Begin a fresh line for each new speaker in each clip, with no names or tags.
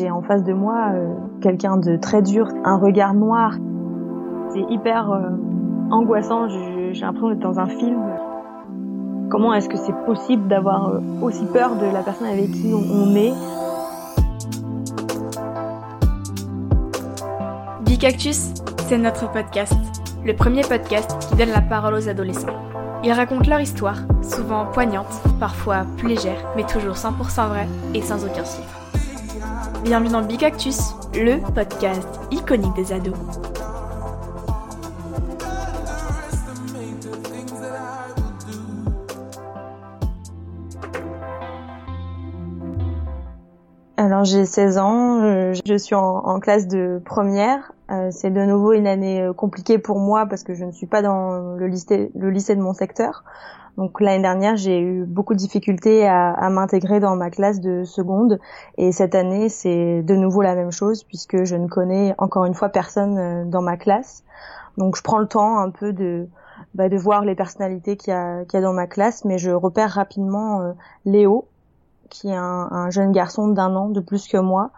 J'ai en face de moi euh, quelqu'un de très dur, un regard noir. C'est hyper euh, angoissant, j'ai l'impression d'être dans un film. Comment est-ce que c'est possible d'avoir euh, aussi peur de la personne avec qui on, est?
Bicactus, c'est notre podcast, le premier podcast qui donne la parole aux adolescents. Ils racontent leur histoire, souvent poignante, parfois plus légère, mais toujours 100% vraie et sans aucun chiffre. Bienvenue dans Bicactus, le podcast iconique des ados.
Alors j'ai 16 ans, euh, je suis en, classe de première. Euh, c'est de nouveau une année euh, compliquée pour moi parce que je ne suis pas dans le le lycée de mon secteur. Donc l'année dernière, j'ai eu beaucoup de difficultés à, à m'intégrer dans ma classe de seconde. Et cette année, c'est de nouveau la même chose puisque je ne connais encore une fois personne euh, dans ma classe. Donc je prends le temps un peu de bah, de voir les personnalités qu'il y a, qu'il y a dans ma classe, mais je repère rapidement euh, Léo, qui est un, un jeune garçon d'un an de plus que moi,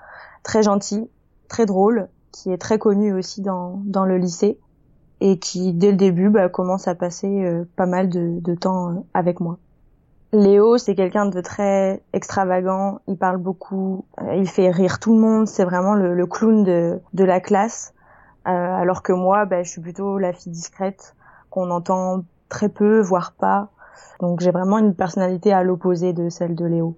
très gentil, très drôle, qui est très connu aussi dans, dans le lycée et qui dès le début bah, commence à passer euh, pas mal de, de temps euh, avec moi. Léo, c'est quelqu'un de très extravagant, il parle beaucoup, euh, il fait rire tout le monde, c'est vraiment le, le, clown de, de la classe, alors que moi, bah, je suis plutôt la fille discrète, qu'on entend très peu, voire pas. Donc j'ai vraiment une personnalité à l'opposé de celle de Léo.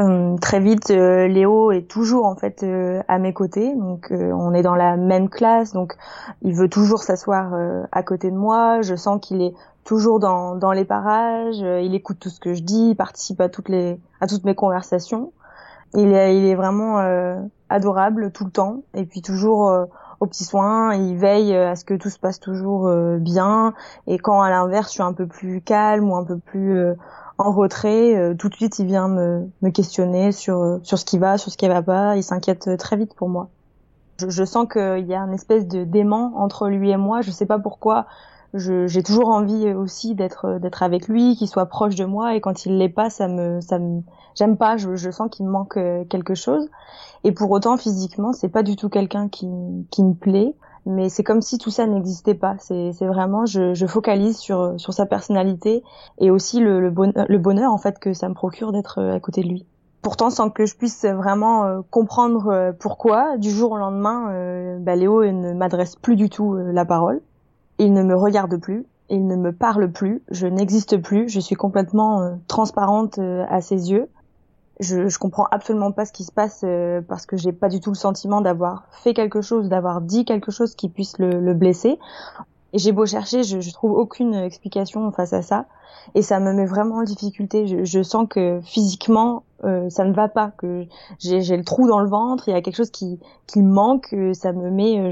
Euh, très vite, euh, Léo est toujours en fait euh, à mes côtés, donc on est dans la même classe, donc il veut toujours s'asseoir à côté de moi. Je sens qu'il est toujours dans, dans les parages, il écoute tout ce que je dis, il participe à toutes les à toutes mes conversations. Il est, il est vraiment adorable tout le temps, et puis toujours aux petits soins. Il veille à ce que tout se passe toujours bien, et quand à l'inverse je suis un peu plus calme ou un peu plus en retrait, euh, tout de suite il vient me, me questionner sur euh, sur ce qui va, sur ce qui va pas. Il s'inquiète euh, très vite pour moi. Je, je sens qu'il y a une espèce de dément entre lui et moi. Je sais pas pourquoi. J'ai toujours envie aussi d'être d'être avec lui, qu'il soit proche de moi. Et quand il l'est pas, ça me ça me j'aime pas. Je, je sens qu'il me manque quelque chose. Et pour autant, physiquement, c'est pas du tout quelqu'un qui qui me plaît mais c'est comme si tout ça n'existait pas. C'est vraiment, je, je, focalise sur, sur sa personnalité et aussi le, le, bonheur, le bonheur en fait que ça me procure d'être euh, à côté de lui. Pourtant, sans que je puisse vraiment euh, comprendre euh, pourquoi, du jour au lendemain, bah, Léo ne m'adresse plus du tout la parole. Il ne me regarde plus, il ne me parle plus, je n'existe plus, je suis complètement transparente à ses yeux je, je comprends absolument pas ce qui se passe euh, parce que j'ai pas du tout le sentiment d'avoir fait quelque chose, d'avoir dit quelque chose qui puisse le, le blesser. Et j'ai beau chercher, je, je, trouve aucune explication face à ça, et ça me met vraiment en difficulté. Je, je sens que physiquement, euh, ça ne va pas, que j'ai le trou dans le ventre, il y a quelque chose qui qui manque, euh, ça me met,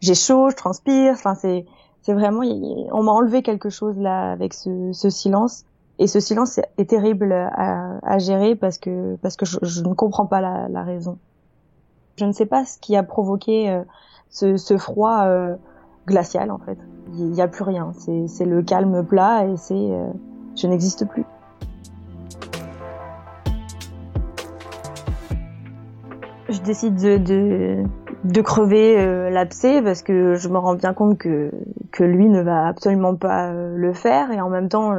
j'ai chaud, je transpire. Enfin, c'est vraiment, on m'a enlevé quelque chose là avec ce, ce silence et ce silence est terrible à, à gérer parce que parce que je, je ne comprends pas la, la, raison. Je ne sais pas ce qui a provoqué euh, ce, ce, froid euh, glacial en fait. Il n'y a plus rien. C'est le calme plat et c'est euh, je n'existe plus. Je décide de, de, de crever euh, l'abcès parce que je me rends bien compte que, que lui ne va absolument pas le faire et en même temps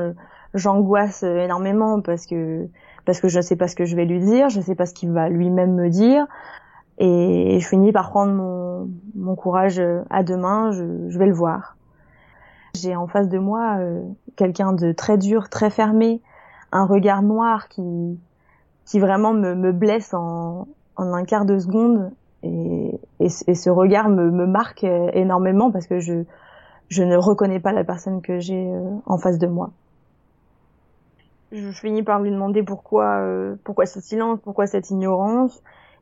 j'angoisse énormément parce que parce que je ne sais pas ce que je vais lui dire, je ne sais pas ce qu'il va lui-même me dire, et je finis par prendre mon, mon courage à deux mains, je, je vais le voir. J'ai en face de moi euh, quelqu'un de très dur, très fermé, un regard noir qui qui vraiment me, me blesse en, en un quart de seconde. Et, et, et ce regard me, me marque énormément parce que je je ne reconnais pas la personne que j'ai euh, en face de moi je finis par lui demander pourquoi euh, pourquoi ce silence, pourquoi cette ignorance.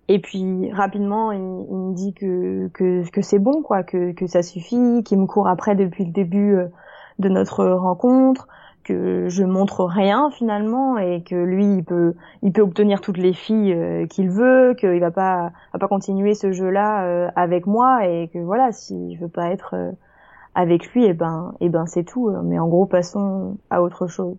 Et puis rapidement, il, me dit que que, que c'est bon, quoi, que, que ça suffit, qu'il me court après depuis le début euh, de notre rencontre, que je montre rien finalement et que lui il peut il peut obtenir toutes les filles euh, qu'il veut, qu'il va pas va pas continuer ce jeu-là avec moi et que voilà, s'il veut pas être avec lui, et eh ben et eh ben c'est tout. Mais en gros, passons à autre chose.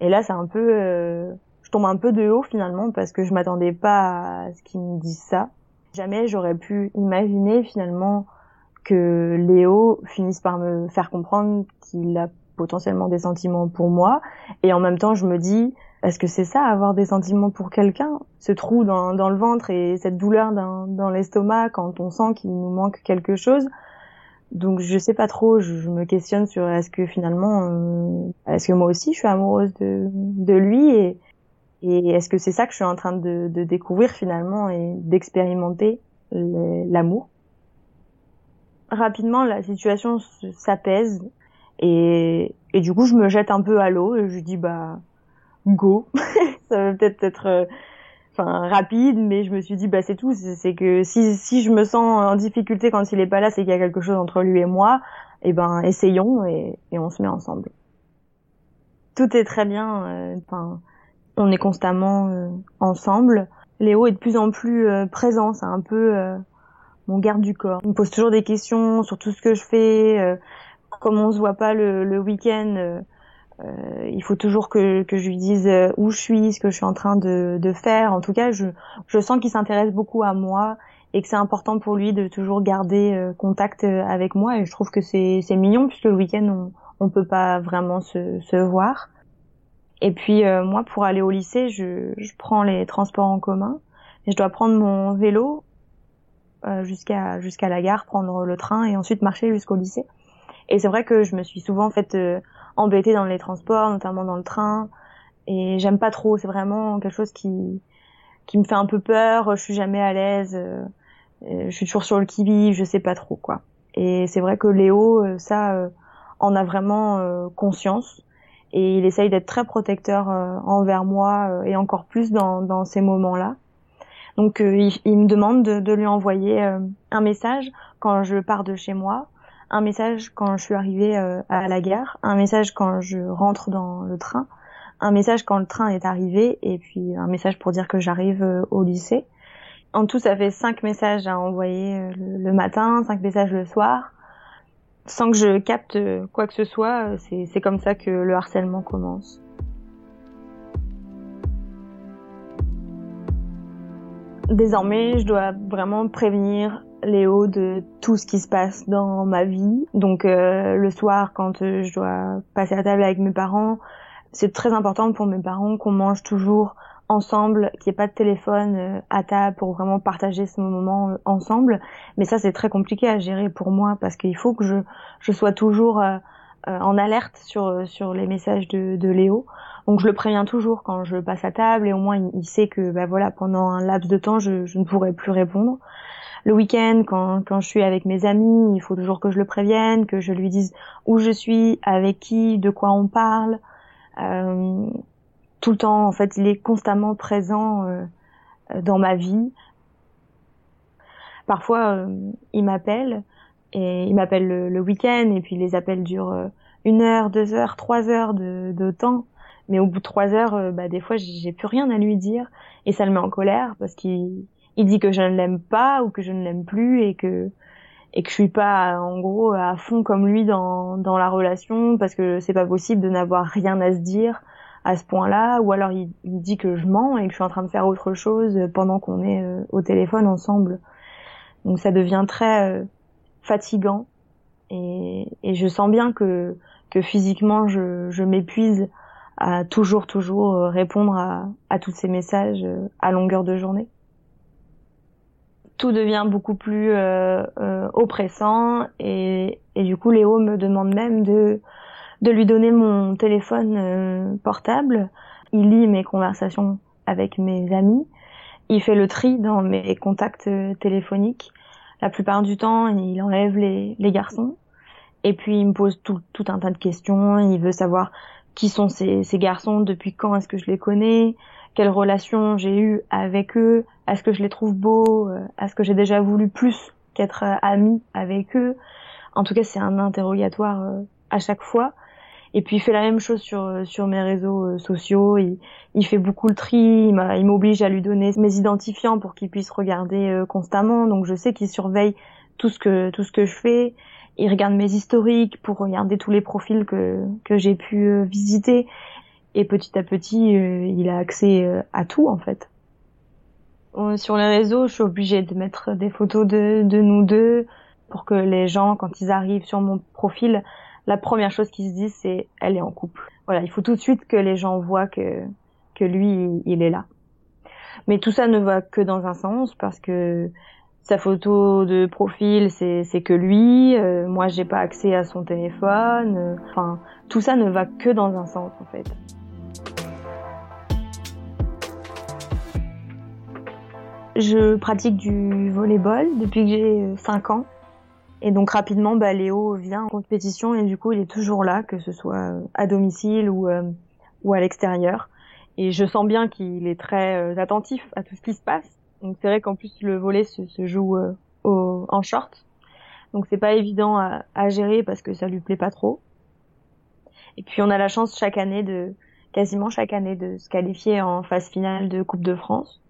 Et là, c'est un peu, euh, je tombe un peu de haut finalement parce que je m'attendais pas à ce qu'ils me disent ça. Jamais j'aurais pu imaginer finalement que Léo finisse par me faire comprendre qu'il a potentiellement des sentiments pour moi. Et en même temps, je me dis, est-ce que c'est ça, avoir des sentiments pour quelqu'un? Ce trou dans, le ventre et cette douleur dans l'estomac quand on sent qu'il nous manque quelque chose? Donc je sais pas trop, je, me questionne sur est-ce que finalement, euh, est-ce que moi aussi je suis amoureuse de, de lui et, et est-ce que c'est ça que je suis en train de, de découvrir finalement et d'expérimenter l'amour? Rapidement, la situation s'apaise et, et du coup je me jette un peu à l'eau et je dis bah go. ça va peut-être être, euh, enfin rapide, mais je me suis dit bah c'est tout. C'est que si si je me sens en difficulté quand il est pas là, c'est qu'il y a quelque chose entre lui et moi. Et eh ben essayons et, et on se met ensemble. Tout est très bien. Euh, enfin, on est constamment euh, ensemble. Léo est de plus en plus présent. C'est un peu mon garde du corps. Il me pose toujours des questions sur tout ce que je fais. comme on se voit pas le, le week-end euh, il faut toujours que, je lui dise euh, où je suis, ce que je suis en train de, faire. En tout cas, je, sens qu'il s'intéresse beaucoup à moi et que c'est important pour lui de toujours garder euh, contact avec moi. Et je trouve que c'est, mignon puisque le week-end on, on peut pas vraiment se, voir. Et puis moi, pour aller au lycée, je, prends les transports en commun je dois prendre mon vélo jusqu'à jusqu'à la gare, prendre le train et ensuite marcher jusqu'au lycée. Et c'est vrai que je me suis souvent fait embêtée dans les transports, notamment dans le train. Et j'aime pas trop. C'est vraiment quelque chose qui qui me fait un peu peur. Je suis jamais à l'aise. Euh, je suis toujours sur le qui-vive. Je sais pas trop quoi. Et c'est vrai que Léo, euh, ça, euh, en a vraiment conscience. Et il essaye d'être très protecteur envers moi et encore plus dans, dans ces moments-là. Donc il, me demande de, de lui envoyer un message quand je pars de chez moi un message quand je suis arrivée euh, à la gare, un message quand je rentre dans le train, un message quand le train est arrivé et puis un message pour dire que j'arrive euh, au lycée. En tout, ça fait cinq messages à envoyer euh, le, matin, cinq messages le soir, sans que je capte quoi que ce soit. C'est comme ça que le harcèlement commence. Désormais, je dois vraiment prévenir Léo de tout ce qui se passe dans ma vie. Donc euh, le soir, quand euh, je dois passer à table avec mes parents, c'est très important pour mes parents qu'on mange toujours ensemble, qu'il n'y ait pas de téléphone euh, à table pour vraiment partager ce moment ensemble. Mais ça, c'est très compliqué à gérer pour moi parce qu'il faut que je, je sois toujours en alerte sur, sur les messages de, de Léo. Donc je le préviens toujours quand je passe à table et au moins il, sait que bah voilà pendant un laps de temps je, je ne pourrai plus répondre le week-end, quand, quand je suis avec mes amis, il faut toujours que je le prévienne, que je lui dise où je suis, avec qui, de quoi on parle. Euh, tout le temps, en fait, il est constamment présent euh, dans ma vie. Parfois, euh, il m'appelle et il m'appelle le, week-end et puis les appels durent une heure, deux heures, trois heures de, de temps. Mais au bout de trois heures, bah, des fois, j'ai plus rien à lui dire et ça le met en colère parce qu'il il dit que je ne l'aime pas ou que je ne l'aime plus et que et que je suis pas en gros à fond comme lui dans dans la relation parce que c'est pas possible de n'avoir rien à se dire à ce point-là ou alors il, dit que je mens et que je suis en train de faire autre chose pendant qu'on est euh, au téléphone ensemble. Donc ça devient très euh, fatigant et, et je sens bien que que physiquement je, je m'épuise à toujours toujours euh, répondre à, à tous ces messages à longueur de journée tout devient beaucoup plus euh, euh, oppressant et, et, du coup Léo me demande même de de lui donner mon téléphone euh, portable. Il lit mes conversations avec mes amis. Il fait le tri dans mes contacts euh, téléphoniques. La plupart du temps, il enlève les, les garçons. Et puis il me pose tout, tout un tas de questions. Il veut savoir qui sont ces, ces garçons, depuis quand est-ce que je les connais, quelle relation j'ai eue avec eux, est-ce que je les trouve beaux, euh, est-ce que j'ai déjà voulu plus qu'être euh, amie avec eux. En tout cas, c'est un interrogatoire euh, à chaque fois. Et puis il fait la même chose sur sur mes réseaux sociaux. Il, il fait beaucoup le tri. Il m'oblige à lui donner mes identifiants pour qu'il puisse regarder constamment. Donc je sais qu'il surveille tout ce que tout ce que je fais. Il regarde mes historiques pour regarder tous les profils que que j'ai pu visiter et petit à petit, euh, il a accès euh, à tout en fait. Sur les réseaux, je suis obligée de mettre des photos de, de nous deux pour que les gens, quand ils arrivent sur mon profil, la première chose qu'ils se disent, c'est elle est en couple. Voilà, il faut tout de suite que les gens voient que que lui, il est là. Mais tout ça ne va que dans un sens parce que sa photo de profil, c'est que lui. Euh, moi, j'ai pas accès à son téléphone. Enfin, tout ça ne va que dans un sens en fait. Je pratique du volleyball depuis que j'ai 5 ans. Et donc rapidement, bah, Léo vient en compétition et du coup, il est toujours là, que ce soit euh, à domicile ou, euh, ou à l'extérieur. Et je sens bien qu'il est très euh, attentif à tout ce qui se passe. Donc c'est vrai qu'en plus le volley se, se joue au, en short. Donc c'est pas évident à, à, gérer parce que ça lui plaît pas trop. Et puis on a la chance chaque année de quasiment chaque année de se qualifier en phase finale de Coupe de France.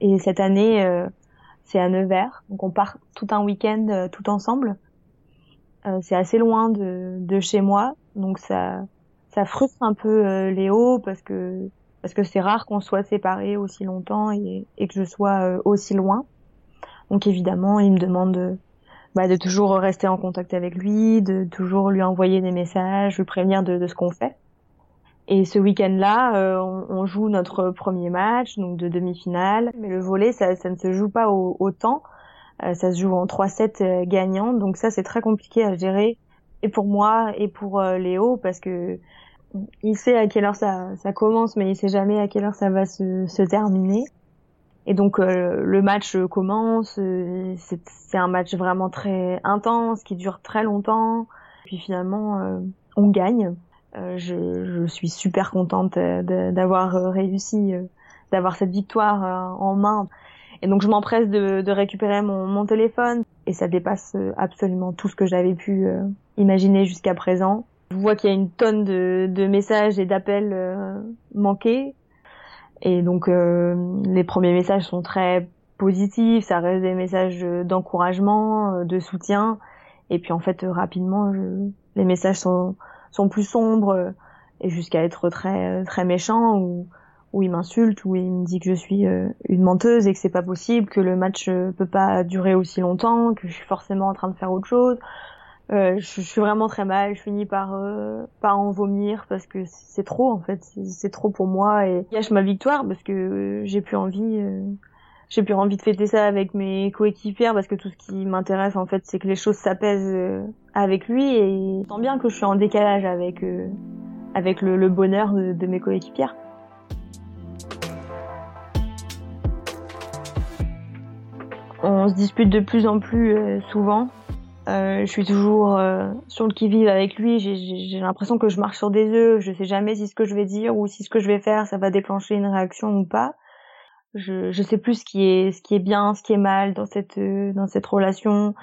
Et cette année, euh, c'est à Nevers, donc on part tout un week-end euh, tout ensemble. Euh, c'est assez loin de, chez moi, donc ça, ça frustre un peu Léo parce que parce que c'est rare qu'on soit séparés aussi longtemps et, que je sois aussi loin. Donc évidemment, il me demande bah, de toujours rester en contact avec lui, de toujours lui envoyer des messages, lui prévenir de ce qu'on fait. Et ce week-end-là, euh, on, joue notre premier match, donc de demi-finale. Mais le volet, ça, ça, ne se joue pas au, temps. Euh, ça se joue en 3-7 euh, gagnants. Donc ça, c'est très compliqué à gérer. Et pour moi, et pour Léo, parce que il sait à quelle heure ça, ça commence, mais il sait jamais à quelle heure ça va se, se terminer. Et donc le match commence. c'est un match vraiment très intense, qui dure très longtemps. Puis finalement, on gagne. Euh, je, je, suis super contente euh, d'avoir euh, réussi, d'avoir cette victoire en main. Et donc je m'empresse de, de, récupérer mon, mon, téléphone et ça dépasse absolument tout ce que j'avais pu imaginer jusqu'à présent. Je vois qu'il y a une tonne de, de messages et d'appels manqués. Et donc les premiers messages sont très positifs, ça reste des messages d'encouragement, de soutien. Et puis en fait rapidement, je, les messages sont sont plus sombres euh, et jusqu'à être très très méchant ou où il m'insulte, où il me dit que je suis euh, une menteuse et que c'est pas possible, que le match euh, peut pas durer aussi longtemps, que je suis forcément en train de faire autre chose. Euh, je, suis vraiment très mal, je finis par euh, par en vomir parce que c'est trop en fait, c'est trop pour moi et gâche ma victoire parce que j'ai plus envie j'ai plus envie de fêter ça avec mes coéquipières parce que tout ce qui m'intéresse en fait c'est que les choses s'apaisent euh, avec lui et sens bien que je suis en décalage avec euh, avec le, bonheur de, mes coéquipières. On se dispute de plus en plus euh, souvent. je suis toujours sur le qui-vive avec lui. J'ai l'impression que je marche sur des œufs. Je sais jamais si ce que je vais dire ou si ce que je vais faire, ça va déclencher une réaction ou pas je je sais plus ce qui est ce qui est bien ce qui est mal dans cette euh, dans cette relation.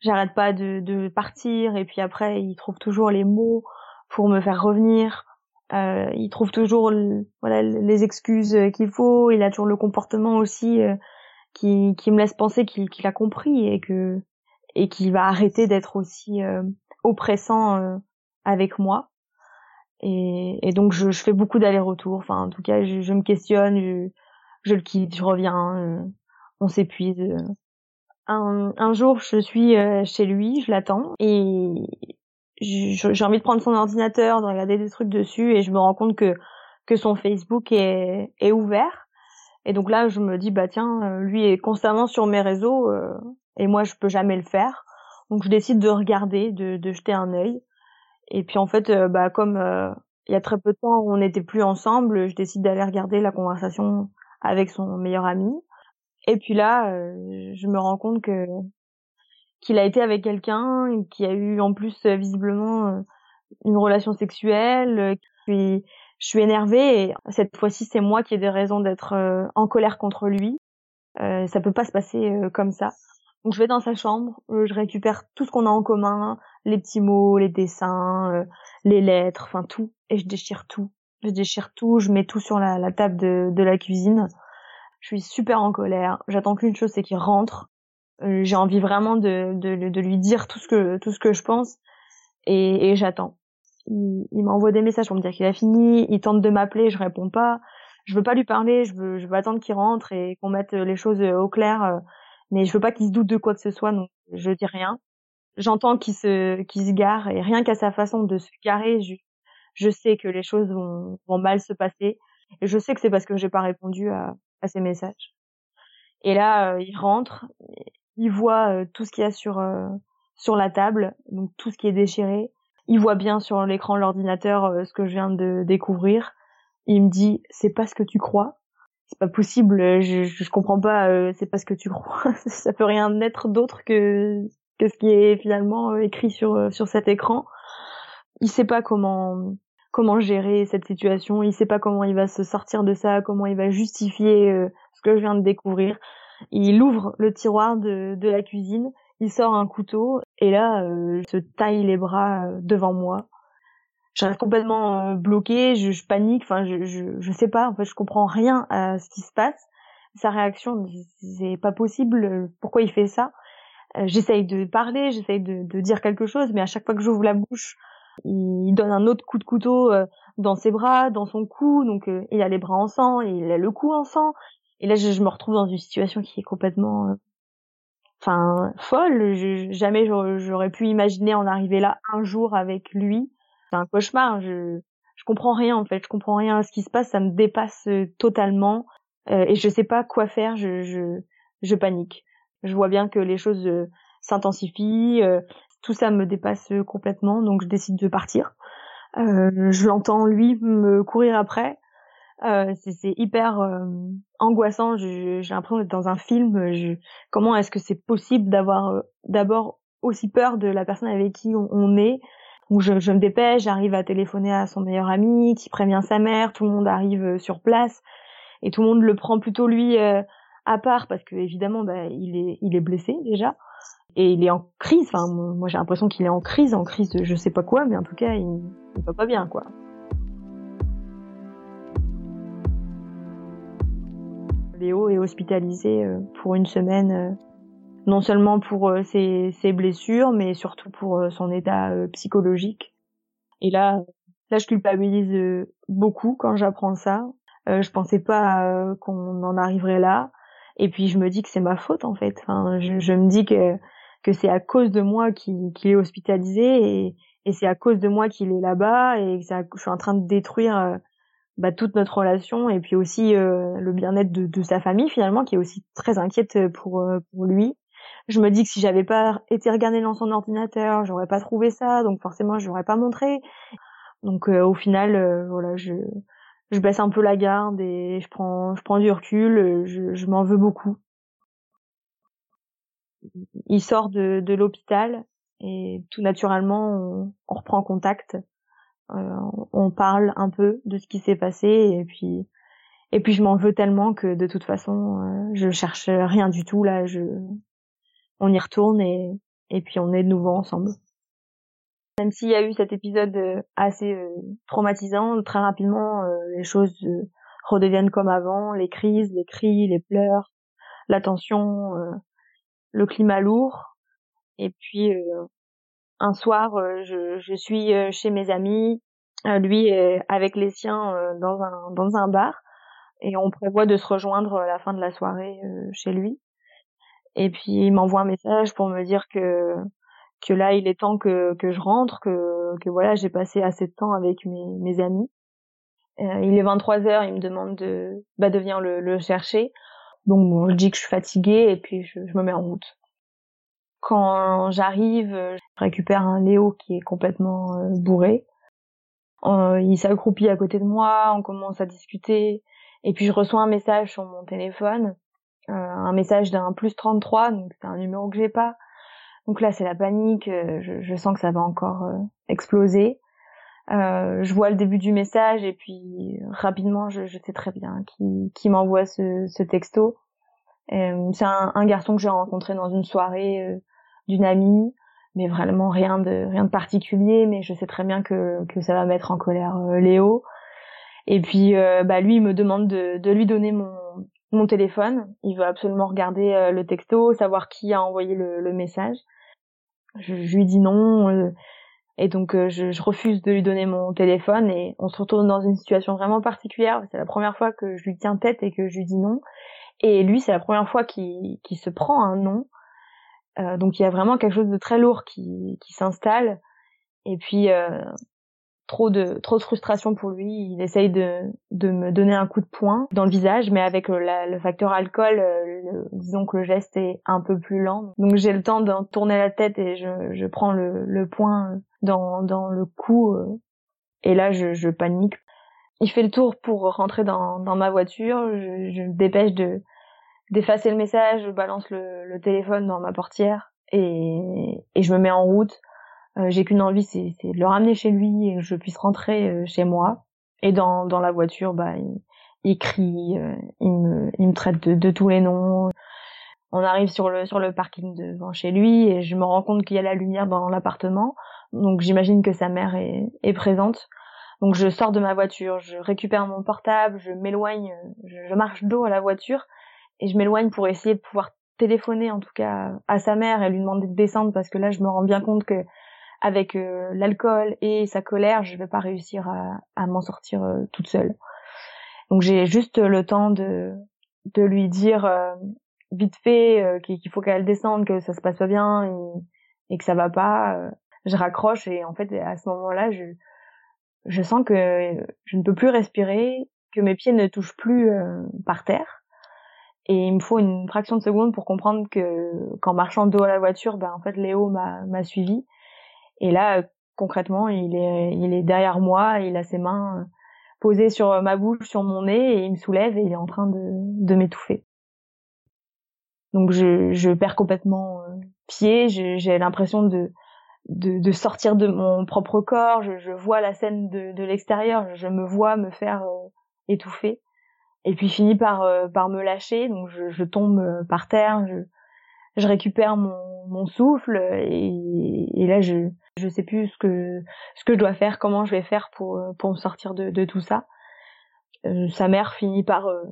J'arrête pas de de partir et puis après il trouve toujours les mots pour me faire revenir. Euh, il trouve toujours voilà les excuses qu'il faut. Il a toujours le comportement aussi euh, qui qui me laisse penser qu'il qu'il a compris et que et qu'il va arrêter d'être aussi euh, oppressant euh, avec moi. Et, et donc je, je fais beaucoup d'allers-retours. Enfin en tout cas je, je me questionne je le quitte, je reviens, euh, on s'épuise. Un, un, jour, je suis euh, chez lui, je l'attends et j'ai envie de prendre son ordinateur, de regarder des trucs dessus et je me rends compte que que son Facebook est, est ouvert. Et donc là, je me dis bah tiens, euh, lui est constamment sur mes réseaux et moi je peux jamais le faire. Donc je décide de regarder, de, de jeter un œil. Et puis en fait, bah comme il y a très peu de temps on n'était plus ensemble, je décide d'aller regarder la conversation avec son meilleur ami. Et puis là, euh, je me rends compte que qu'il a été avec quelqu'un qui a eu en plus euh, visiblement euh, une relation sexuelle. Je suis énervée et cette fois-ci c'est moi qui ai des raisons d'être en colère contre lui. Euh, ça peut pas se passer comme ça. Donc je vais dans sa chambre, je récupère tout ce qu'on a en commun, les petits mots, les dessins, les lettres, enfin tout, et je déchire tout je déchire tout, je mets tout sur la, la table de, de, la cuisine. Je suis super en colère. J'attends qu'une chose, c'est qu'il rentre. Euh, j'ai envie vraiment de, de, de, lui dire tout ce que tout ce que je pense et, et j'attends. il, m'envoie des messages pour me dire qu'il a fini, il tente de m'appeler, je réponds pas. Je veux pas lui parler, je veux, je veux attendre qu'il rentre et qu'on mette les choses au clair, mais je veux pas qu'il se doute de quoi que ce soit, donc je dis rien. J'entends qu'il se, qu'il se gare et rien qu'à sa façon de se garer, je, je sais que les choses vont, vont mal se passer et je sais que c'est parce que j'ai pas répondu à, à ses messages. Et là, il rentre, il voit tout ce qu'il y a sur sur la table, donc tout ce qui est déchiré. Il voit bien sur l'écran l'ordinateur euh, ce que je viens de découvrir. Il me dit c'est pas ce que tu crois. C'est pas possible, je, je, comprends pas, euh, c'est pas ce que tu crois. ça peut rien être d'autre que que ce qui est finalement euh, écrit sur sur cet écran. Il sait pas comment comment gérer cette situation, il sait pas comment il va se sortir de ça, comment il va justifier ce que je viens de découvrir. Il ouvre le tiroir de, de la cuisine il sort un couteau et là, euh, se taille les bras euh, devant moi. Je reste complètement euh, bloquée, je, je, panique, enfin je, je, je sais pas, en fait je comprends rien à ce qui se passe. Sa réaction, c'est pas possible, pourquoi il fait ça? J'essaye de parler, j'essaye de, de, dire quelque chose, mais à chaque fois que j'ouvre la bouche, il donne un autre coup de couteau dans ses bras, dans son cou, donc il a les bras en sang, et il a le cou en sang. Et là, je, me retrouve dans une situation qui est complètement enfin folle. jamais j'aurais pu imaginer en arriver là un jour avec lui. C'est un cauchemar. Je je comprends rien en fait. Je comprends rien à ce qui se passe. Ça me dépasse euh, totalement euh, et je sais pas quoi faire. Je je je panique. Je vois bien que les choses euh, s'intensifient. Tout ça me dépasse complètement. Donc je décide de partir. je l'entends lui me courir après. Euh, c'est hyper euh, angoissant. J'ai l'impression d'être dans un film. Je, comment est-ce que c'est possible d'avoir euh, d'abord aussi peur de la personne avec qui on, est? Où je, je, me dépêche, j'arrive à téléphoner à son meilleur ami, qui prévient sa mère, tout le monde arrive sur place et tout le monde le prend plutôt lui à part parce que évidemment bah, il est il est blessé déjà et il est en crise. Enfin moi j'ai l'impression qu'il est en crise, en crise de je sais pas quoi, mais en tout cas il, il va pas bien quoi. Léo est hospitalisé euh, pour une semaine, euh, non seulement pour euh, ses, blessures, mais surtout pour son état psychologique. Et là, là, je culpabilise beaucoup quand j'apprends ça. je pensais pas qu'on en arriverait là. Et puis je me dis que c'est ma faute en fait. Enfin, je me dis que que c'est à cause de moi qu'il est hospitalisé et, c'est à cause de moi qu'il est là-bas et que je suis en train de détruire bah, toute notre relation et puis aussi euh, le bien-être de, sa famille finalement qui est aussi très inquiète pour euh, pour lui. Je me dis que si j'avais pas été regarder dans son ordinateur, j'aurais pas trouvé ça, donc forcément je l'aurais pas montré. Donc euh, au final, voilà, je je baisse un peu la garde et je prends je prends du recul. Je, je m'en veux beaucoup. Il sort de, de l'hôpital et tout naturellement on, on reprend contact euh, on parle un peu de ce qui s'est passé et puis et puis je m'en veux tellement que de toute façon euh, je cherche rien du tout là. Je on y retourne et et puis on est de nouveau ensemble. Même s'il y a eu cet épisode euh, assez traumatisant, très rapidement les choses redeviennent comme avant, les crises, les cris, les pleurs, la tension, le climat lourd. Et puis un soir, euh, je, suis euh, chez mes amis, euh, lui avec les siens dans un dans un bar, et on prévoit de se rejoindre à la fin de la soirée chez lui. Et puis il m'envoie un message pour me dire que que là il est temps que que je rentre, que que voilà j'ai passé assez de temps avec mes mes amis. il est 23 heures, il me demande de bah de venir le, le chercher. Donc je dis que je suis fatiguée et puis je, je me mets en route. Quand j'arrive, je récupère un Léo qui est complètement euh, bourré. Euh, il s'accroupit à côté de moi, on commence à discuter, et puis je reçois un message sur mon téléphone, euh, un message d'un plus 33, donc c'est un numéro que j'ai pas. Donc là c'est la panique, je, je, sens que ça va encore exploser. Je vois le début du message et puis rapidement je, sais très bien qui, m'envoie ce, texto. c'est un, garçon que j'ai rencontré dans une soirée d'une amie, mais vraiment rien de rien de particulier. Mais je sais très bien que que ça va mettre en colère euh, Léo. Et puis euh, bah lui il me demande de, lui donner mon téléphone. Il veut absolument regarder euh, le texto, savoir qui a envoyé le, message. Je, lui dis non. Et donc je, je, refuse de lui donner mon téléphone et on se retrouve dans une situation vraiment particulière. C'est la première fois que je lui tiens tête et que je lui dis non. Et lui, c'est la première fois qu'il se prend un non. Euh, donc il y a vraiment quelque chose de très lourd qui, qui s'installe. Et puis euh, trop de trop de frustration pour lui. Il essaye de, de me donner un coup de poing dans le visage, mais avec le, le facteur alcool, euh, disons que le geste est un peu plus lent. Donc j'ai le temps de tourner la tête et je, je prends le, le poing dans, dans le cou. Euh, et là, je, je panique. Il fait le tour pour rentrer dans, dans ma voiture. Je, je me dépêche de d'effacer le message, je balance le, le, téléphone dans ma portière et, et je me mets en route. Euh, j'ai qu'une envie, c'est, de le ramener chez lui et que je puisse rentrer euh, chez moi. Et dans, dans la voiture, bah, il, il crie, euh, il, me, il me traite de, de, tous les noms. On arrive sur le, sur le parking devant chez lui et je me rends compte qu'il y a la lumière dans l'appartement. Donc j'imagine que sa mère est, est présente. Donc je sors de ma voiture, je récupère mon portable, je m'éloigne, je, je marche dos à la voiture et je m'éloigne pour essayer de pouvoir téléphoner en tout cas à sa mère et lui demander de descendre parce que là je me rends bien compte que avec euh, l'alcool et sa colère, je vais pas réussir à, à m'en sortir euh, toute seule. Donc j'ai juste le temps de de lui dire euh, vite fait qu'il faut qu'elle descende, que ça se passe pas bien et, et que ça va pas. Je raccroche et en fait à ce moment-là, je je sens que je ne peux plus respirer, que mes pieds ne touchent plus par terre. Et il me faut une fraction de seconde pour comprendre que qu'en marchant dos à la voiture, ben en fait Léo m'a m'a suivi et là, concrètement, il est, il est derrière moi, il a ses mains euh, posées sur ma bouche, sur mon nez, et il me soulève et il est en train de, de m'étouffer. Donc je, je perds complètement euh, pied, j'ai l'impression de, de, de, sortir de mon propre corps, je, je vois la scène de, de l'extérieur, je me vois me faire euh, étouffer, et puis finit par, par me lâcher, donc je, je tombe par terre, je, je récupère mon, mon souffle, et, et là je, je sais plus ce que ce que je dois faire, comment je vais faire pour euh, pour me sortir de, de tout ça. Euh, sa mère finit par euh,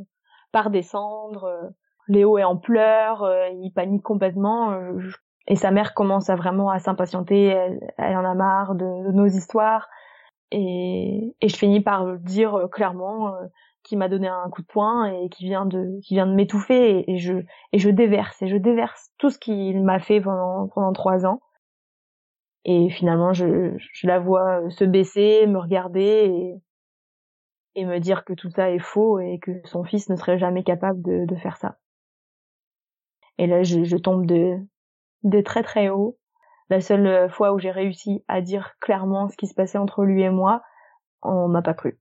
par descendre. Léo est en pleurs, il panique complètement. Et sa mère commence à vraiment à s'impatienter. Elle, en a marre de, nos histoires. Et, je finis par dire clairement qu'il m'a donné un coup de poing et qui vient de qui vient de m'étouffer et, je et je déverse et je déverse tout ce qu'il m'a fait pendant pendant trois ans et finalement, je, je la vois se baisser, me regarder et, et me dire que tout ça est faux et que son fils ne serait jamais capable de, de faire ça. Et là, je, je tombe de, de très très haut. La seule fois où j'ai réussi à dire clairement ce qui se passait entre lui et moi, on m'a pas cru.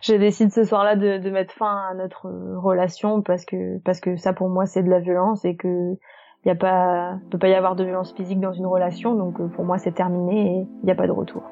Je décide ce soir-là de, mettre fin à notre relation parce que parce que ça pour moi c'est de la violence et que y a pas, peut pas y avoir de violence physique dans une relation, donc euh, pour moi c'est terminé et il n'y a pas de retour.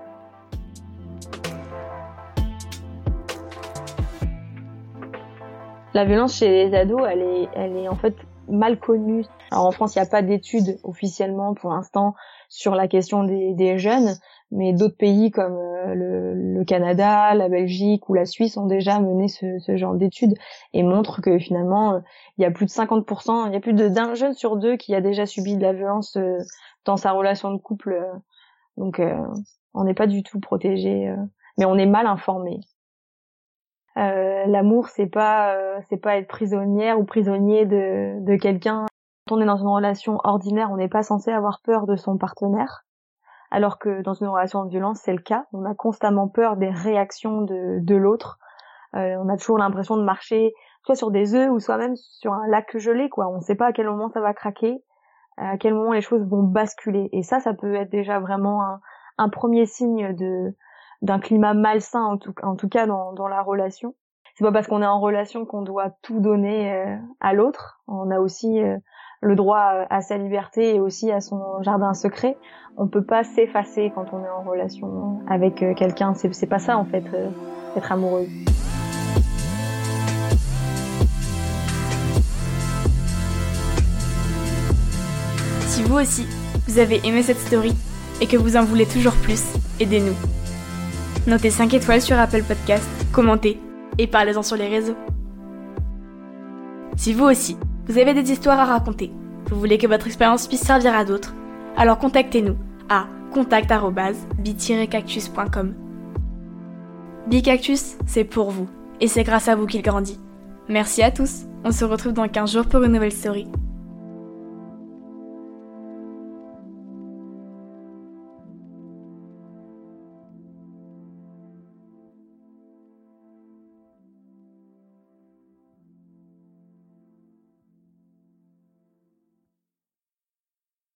La violence chez les ados, elle est, elle est en fait mal connue. Alors en France, il n'y a pas d'études officiellement pour l'instant sur la question des, des jeunes, mais d'autres pays comme euh, le, le, Canada, la Belgique ou la Suisse ont déjà mené ce, ce genre d'études et montrent que finalement euh, il y a plus de 50%, il y a plus d'un jeune sur deux qui a déjà subi de la violence euh, dans sa relation de couple. donc on n'est pas du tout protégé, mais on est mal informé. L'amour c'est pas c'est pas être prisonnière ou prisonnier de, de quelqu'un. Quand on est dans une relation ordinaire, on n'est pas censé avoir peur de son partenaire alors que dans une relation de violence, c'est le cas. On a constamment peur des réactions de, de l'autre. Euh, on a toujours l'impression de marcher soit sur des œufs ou soit même sur un lac gelé, quoi. On ne sait pas à quel moment ça va craquer, à quel moment les choses vont basculer. Et ça, ça peut être déjà vraiment un, premier signe de d'un climat malsain, en tout, en tout cas dans, dans la relation. C'est pas parce qu'on est en relation qu'on doit tout donner euh, à l'autre. On a aussi euh, le droit à sa liberté et aussi à son jardin secret. On peut pas s'effacer quand on est en relation avec euh, quelqu'un. C'est pas ça en fait, euh, être amoureuse.
Si vous aussi, vous avez aimé cette story et que vous en voulez toujours plus, aidez-nous. Notez 5 étoiles sur Apple Podcast, commentez et parlez-en sur les réseaux. Si vous aussi, vous avez des histoires à raconter. Vous voulez que votre expérience puisse servir à d'autres? Alors contactez-nous à contact@bi-cactus.com. Bicactus, c'est pour vous et c'est grâce à vous qu'il grandit. Merci à tous. On se retrouve dans 15 jours pour une nouvelle story.